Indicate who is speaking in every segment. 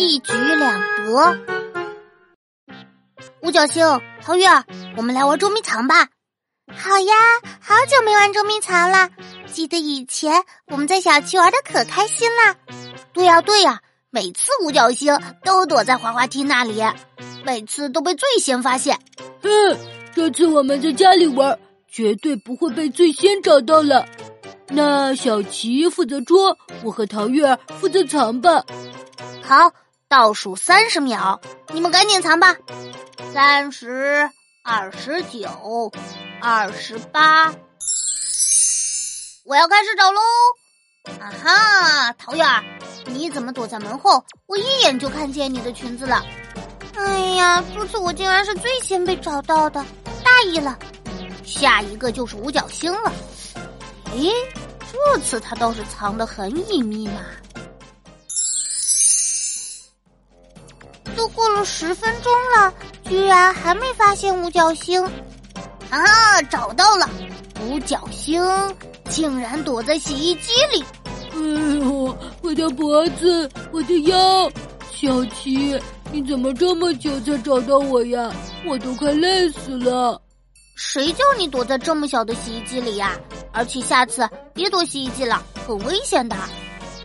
Speaker 1: 一举两得。五角星、陶月，我们来玩捉迷藏吧。
Speaker 2: 好呀，好久没玩捉迷藏了。记得以前我们在小区玩的可开心了。
Speaker 1: 对呀对呀，每次五角星都躲在滑滑梯那里，每次都被最先发现。
Speaker 3: 嗯，这次我们在家里玩，绝对不会被最先找到了。那小琪负责捉，我和桃月负责藏吧。
Speaker 1: 好，倒数三十秒，你们赶紧藏吧。三十二十九，二十八，我要开始找喽！啊哈，桃月，你怎么躲在门后？我一眼就看见你的裙子了。
Speaker 2: 哎呀，这次我竟然是最先被找到的，大意了。
Speaker 1: 下一个就是五角星了。诶，这次他倒是藏得很隐秘嘛。
Speaker 2: 都过了十分钟了，居然还没发现五角星！
Speaker 1: 啊，找到了！五角星竟然躲在洗衣机里！
Speaker 3: 哎呦，我的脖子，我的腰！小琪，你怎么这么久才找到我呀？我都快累死了！
Speaker 1: 谁叫你躲在这么小的洗衣机里呀？而且下次别躲洗衣机了，很危险的。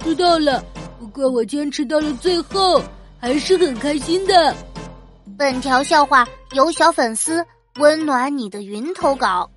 Speaker 3: 知道了，不过我坚持到了最后。还是很开心的。
Speaker 1: 本条笑话由小粉丝温暖你的云投稿。